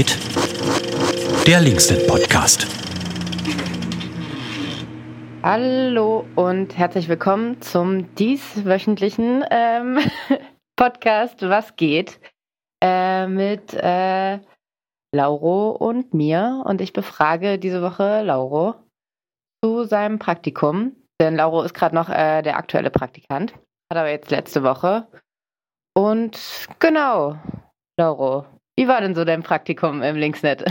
geht? Der Linksnet Podcast. Hallo und herzlich willkommen zum dieswöchentlichen ähm, Podcast Was geht? Äh, mit äh, Lauro und mir. Und ich befrage diese Woche Lauro zu seinem Praktikum. Denn Lauro ist gerade noch äh, der aktuelle Praktikant. Hat aber jetzt letzte Woche. Und genau, Lauro, wie war denn so dein Praktikum im Linksnet?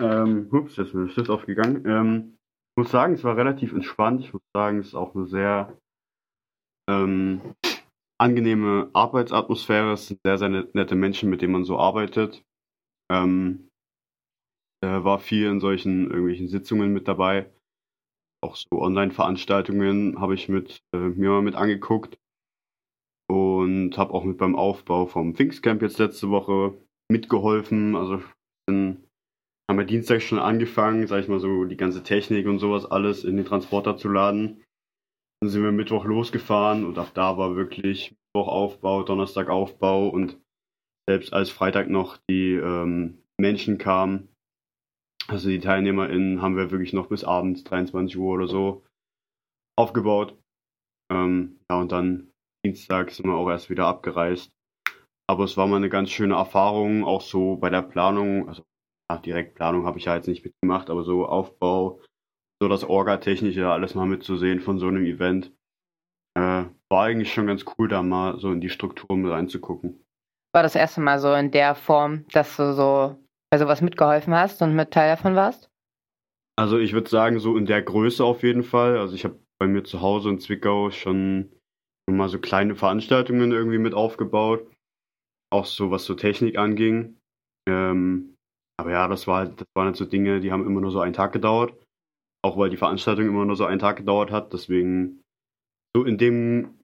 Ähm, ups, jetzt ist mir der Stift aufgegangen. Ähm, ich muss sagen, es war relativ entspannt. Ich muss sagen, es ist auch eine sehr ähm, angenehme Arbeitsatmosphäre. Es sind sehr, sehr nette Menschen, mit denen man so arbeitet. Ähm, äh, war viel in solchen irgendwelchen Sitzungen mit dabei. Auch so Online-Veranstaltungen habe ich mit, äh, mir mal mit angeguckt. Und habe auch mit beim Aufbau vom Pfingstcamp jetzt letzte Woche mitgeholfen. Also bin, haben wir Dienstag schon angefangen, sag ich mal so, die ganze Technik und sowas alles in den Transporter zu laden. Dann sind wir Mittwoch losgefahren und auch da war wirklich Mittwoch Aufbau, Donnerstag Aufbau und selbst als Freitag noch die ähm, Menschen kamen, also die TeilnehmerInnen haben wir wirklich noch bis abends 23 Uhr oder so aufgebaut. Ähm, ja, und dann Dienstag sind wir auch erst wieder abgereist. Aber es war mal eine ganz schöne Erfahrung, auch so bei der Planung. Also ja, direkt Planung habe ich ja jetzt nicht mitgemacht, aber so Aufbau, so das Orga-Technische, alles mal mitzusehen von so einem Event. Äh, war eigentlich schon ganz cool, da mal so in die Strukturen mit reinzugucken. War das erste Mal so in der Form, dass du so bei sowas mitgeholfen hast und mit Teil davon warst? Also ich würde sagen, so in der Größe auf jeden Fall. Also ich habe bei mir zu Hause in Zwickau schon mal so kleine Veranstaltungen irgendwie mit aufgebaut. Auch so, was so Technik anging. Ähm, aber ja, das war halt, das waren halt so Dinge, die haben immer nur so einen Tag gedauert. Auch weil die Veranstaltung immer nur so einen Tag gedauert hat. Deswegen, so in dem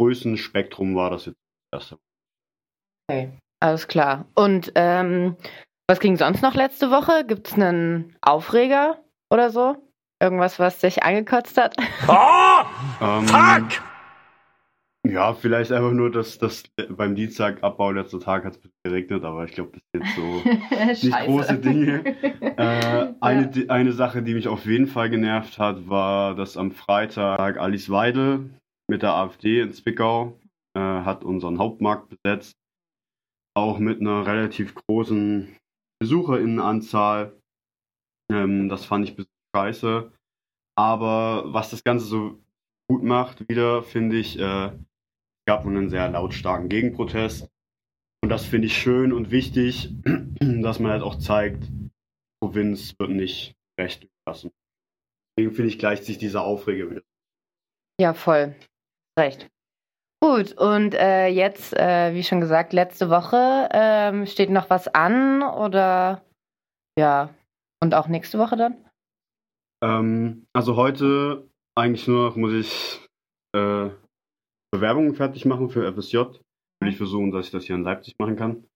Größenspektrum war das jetzt das erste. Okay, alles klar. Und ähm, was ging sonst noch letzte Woche? Gibt es einen Aufreger oder so? Irgendwas, was dich angekotzt hat? Oh! ähm, fuck! Ja, vielleicht einfach nur, dass das beim Dienstagabbau letzter Tag hat es geregnet, aber ich glaube, das sind jetzt so nicht große Dinge. Äh, eine, eine Sache, die mich auf jeden Fall genervt hat, war, dass am Freitag Alice Weidel mit der AfD in Zwickau äh, hat unseren Hauptmarkt besetzt. Auch mit einer relativ großen BesucherInnenanzahl. Ähm, das fand ich scheiße. Aber was das Ganze so gut macht, wieder finde ich, äh, gab einen sehr lautstarken Gegenprotest. Und das finde ich schön und wichtig, dass man halt auch zeigt, Provinz wird nicht recht gelassen. Deswegen finde ich, gleicht sich dieser Aufreger wieder. Ja, voll. Recht. Gut, und äh, jetzt, äh, wie schon gesagt, letzte Woche ähm, steht noch was an oder ja, und auch nächste Woche dann? Ähm, also heute eigentlich nur noch muss ich äh, Bewerbungen fertig machen für FSJ. Will ich versuchen, dass ich das hier in Leipzig machen kann.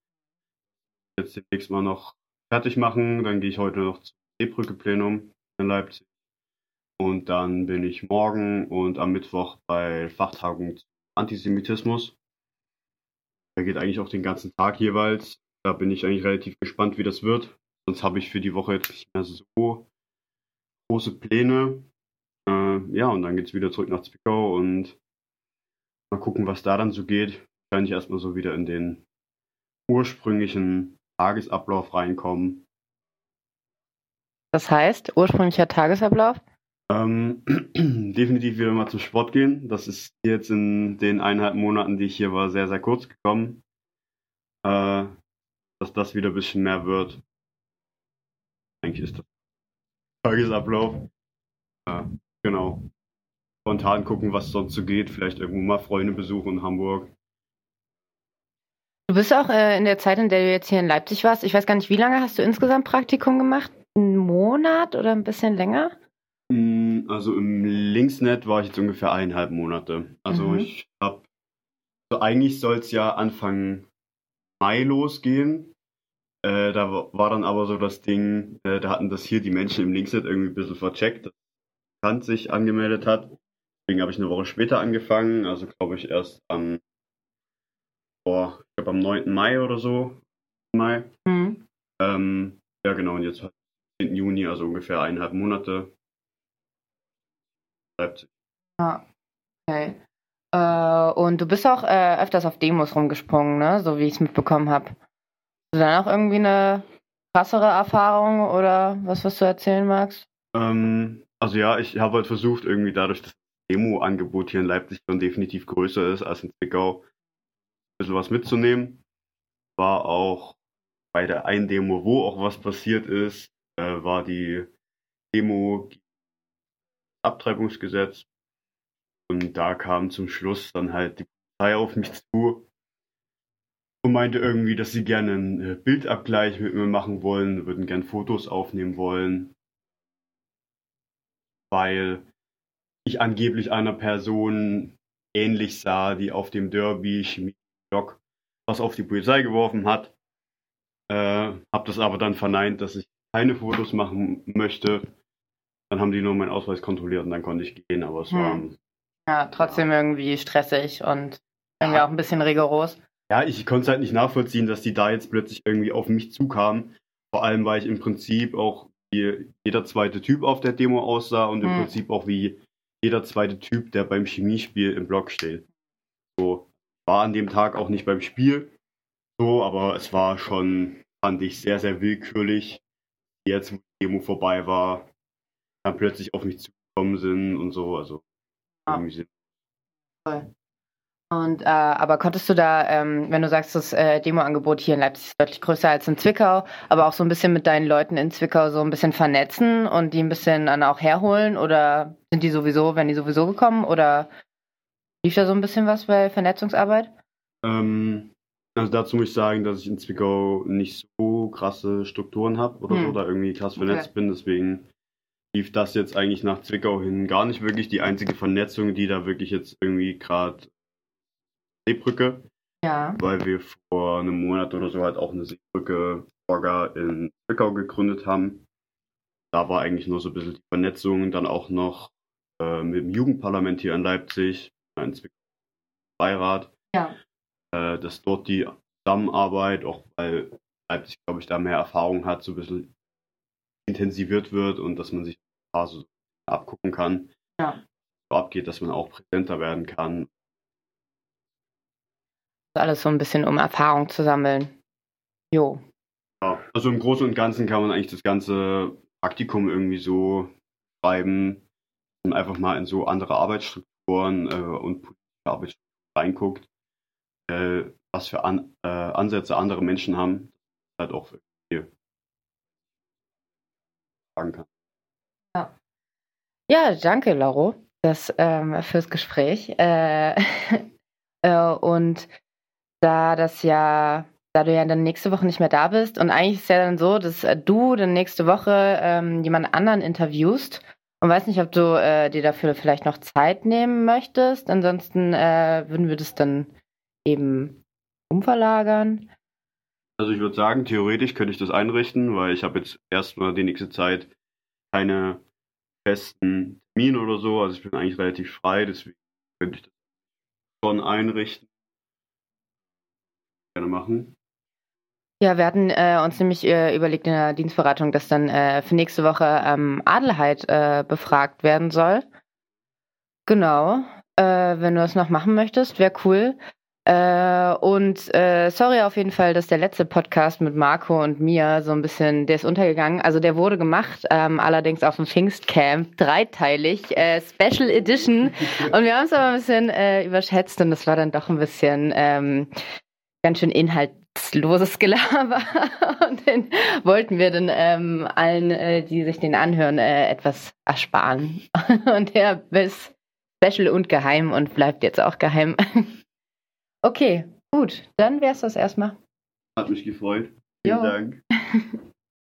Jetzt demnächst mal noch fertig machen, dann gehe ich heute noch zum Seebrücke-Plenum in Leipzig. Und dann bin ich morgen und am Mittwoch bei Fachtagung Antisemitismus. Der geht eigentlich auch den ganzen Tag jeweils. Da bin ich eigentlich relativ gespannt, wie das wird. Sonst habe ich für die Woche jetzt nicht mehr so große Pläne. Äh, ja, und dann geht es wieder zurück nach Zwickau und mal gucken, was da dann so geht. Wahrscheinlich erstmal so wieder in den ursprünglichen Tagesablauf reinkommen. Das heißt, ursprünglicher Tagesablauf? Ähm, definitiv wieder mal zum Sport gehen. Das ist jetzt in den eineinhalb Monaten, die ich hier war, sehr, sehr kurz gekommen. Äh, dass das wieder ein bisschen mehr wird. Eigentlich ist das Tagesablauf. Äh, genau. Spontan gucken, was sonst so geht. Vielleicht irgendwo mal Freunde besuchen in Hamburg. Du bist auch äh, in der Zeit, in der du jetzt hier in Leipzig warst. Ich weiß gar nicht, wie lange hast du insgesamt Praktikum gemacht? Einen Monat oder ein bisschen länger? Mm, also im Linksnet war ich jetzt ungefähr eineinhalb Monate. Also mhm. ich habe, also eigentlich soll es ja Anfang Mai losgehen. Äh, da war dann aber so das Ding, äh, da hatten das hier die Menschen im Linksnet irgendwie ein bisschen vercheckt, dass Kant sich angemeldet hat. Deswegen habe ich eine Woche später angefangen, also glaube ich erst am, boah, ich glaube am 9. Mai oder so. Mai. Mhm. Ähm, ja, genau, und jetzt halt 10. Juni, also ungefähr eineinhalb Monate. Leipzig. Ja, okay. Äh, und du bist auch äh, öfters auf Demos rumgesprungen, ne? So wie ich es mitbekommen habe. Hast du da noch irgendwie eine krassere Erfahrung oder was, was du erzählen magst? Ähm, also ja, ich habe halt versucht, irgendwie dadurch, dass das Demo-Angebot hier in Leipzig schon definitiv größer ist als in Zwickau, ein bisschen was mitzunehmen. War auch bei der einen Demo, wo auch was passiert ist, äh, war die Demo Abtreibungsgesetz. Und da kam zum Schluss dann halt die Polizei auf mich zu und meinte irgendwie, dass sie gerne einen äh, Bildabgleich mit mir machen wollen, würden gerne Fotos aufnehmen wollen, weil ich angeblich einer Person ähnlich sah, die auf dem Derby Chemie-Block was auf die Polizei geworfen hat. Äh, hab das aber dann verneint, dass ich keine Fotos machen möchte. Dann haben die nur meinen Ausweis kontrolliert und dann konnte ich gehen, aber es hm. war. Ja, trotzdem ja. irgendwie stressig und irgendwie ja. auch ein bisschen rigoros. Ja, ich konnte es halt nicht nachvollziehen, dass die da jetzt plötzlich irgendwie auf mich zukamen. Vor allem, weil ich im Prinzip auch wie jeder zweite Typ auf der Demo aussah und im hm. Prinzip auch wie jeder zweite Typ, der beim Chemiespiel im Block steht. So, war an dem Tag auch nicht beim Spiel so, aber es war schon, fand ich, sehr, sehr willkürlich. Jetzt, wo die Demo vorbei war, dann plötzlich auf mich zugekommen sind und so, also irgendwie Voll. Und äh, aber konntest du da, ähm, wenn du sagst, das äh, Demo-Angebot hier in Leipzig ist deutlich größer als in Zwickau, aber auch so ein bisschen mit deinen Leuten in Zwickau so ein bisschen vernetzen und die ein bisschen dann auch herholen oder sind die sowieso, wenn die sowieso gekommen oder lief da so ein bisschen was bei Vernetzungsarbeit? Ähm, also dazu muss ich sagen, dass ich in Zwickau nicht so krasse Strukturen habe oder hm. so, da irgendwie krass vernetzt okay. bin, deswegen lief das jetzt eigentlich nach Zwickau hin gar nicht wirklich. Die einzige Vernetzung, die da wirklich jetzt irgendwie gerade Seebrücke. Ja. Weil wir vor einem Monat oder so halt auch eine Seebrücke Orga in Zwickau gegründet haben. Da war eigentlich nur so ein bisschen die Vernetzung, dann auch noch äh, mit dem Jugendparlament hier in Leipzig, ein Zwickau Beirat. Ja. Äh, dass dort die Zusammenarbeit, auch weil Leipzig, glaube ich, da mehr Erfahrung hat, so ein bisschen intensiviert wird und dass man sich so abgucken kann, ja. so abgeht, dass man auch präsenter werden kann alles so ein bisschen, um Erfahrung zu sammeln. Jo. Ja, also im Großen und Ganzen kann man eigentlich das ganze Praktikum irgendwie so schreiben und einfach mal in so andere Arbeitsstrukturen äh, und politische Arbeitsstrukturen reinguckt, äh, was für An äh, Ansätze andere Menschen haben, halt auch hier sagen kann. Ja. ja, danke, Lauro, das, ähm, fürs Gespräch. Äh, äh, und da das ja, da du ja dann nächste Woche nicht mehr da bist und eigentlich ist es ja dann so, dass äh, du dann nächste Woche ähm, jemand anderen interviewst und weiß nicht, ob du äh, dir dafür vielleicht noch Zeit nehmen möchtest. Ansonsten äh, würden wir das dann eben umverlagern. Also ich würde sagen, theoretisch könnte ich das einrichten, weil ich habe jetzt erstmal die nächste Zeit keine festen Termine oder so. Also ich bin eigentlich relativ frei, deswegen könnte ich das schon einrichten gerne machen. Ja, wir hatten äh, uns nämlich äh, überlegt in der Dienstberatung, dass dann äh, für nächste Woche ähm, Adelheid äh, befragt werden soll. Genau. Äh, wenn du das noch machen möchtest, wäre cool. Äh, und sorry auf jeden Fall, dass der letzte Podcast mit Marco und mir so ein bisschen, der ist untergegangen. Also der wurde gemacht, ähm, allerdings auf dem Pfingstcamp, dreiteilig, Special Edition. Und wir haben es aber ein bisschen überschätzt und das war dann doch ein bisschen ähm, ganz schön inhaltsloses Gelaber. Und den wollten wir dann ähm, allen, äh, die sich den anhören, äh, etwas ersparen. Und der ist special und geheim und bleibt jetzt auch geheim. okay, gut, dann wäre es das erstmal. Hat mich gefreut. Vielen jo. Dank.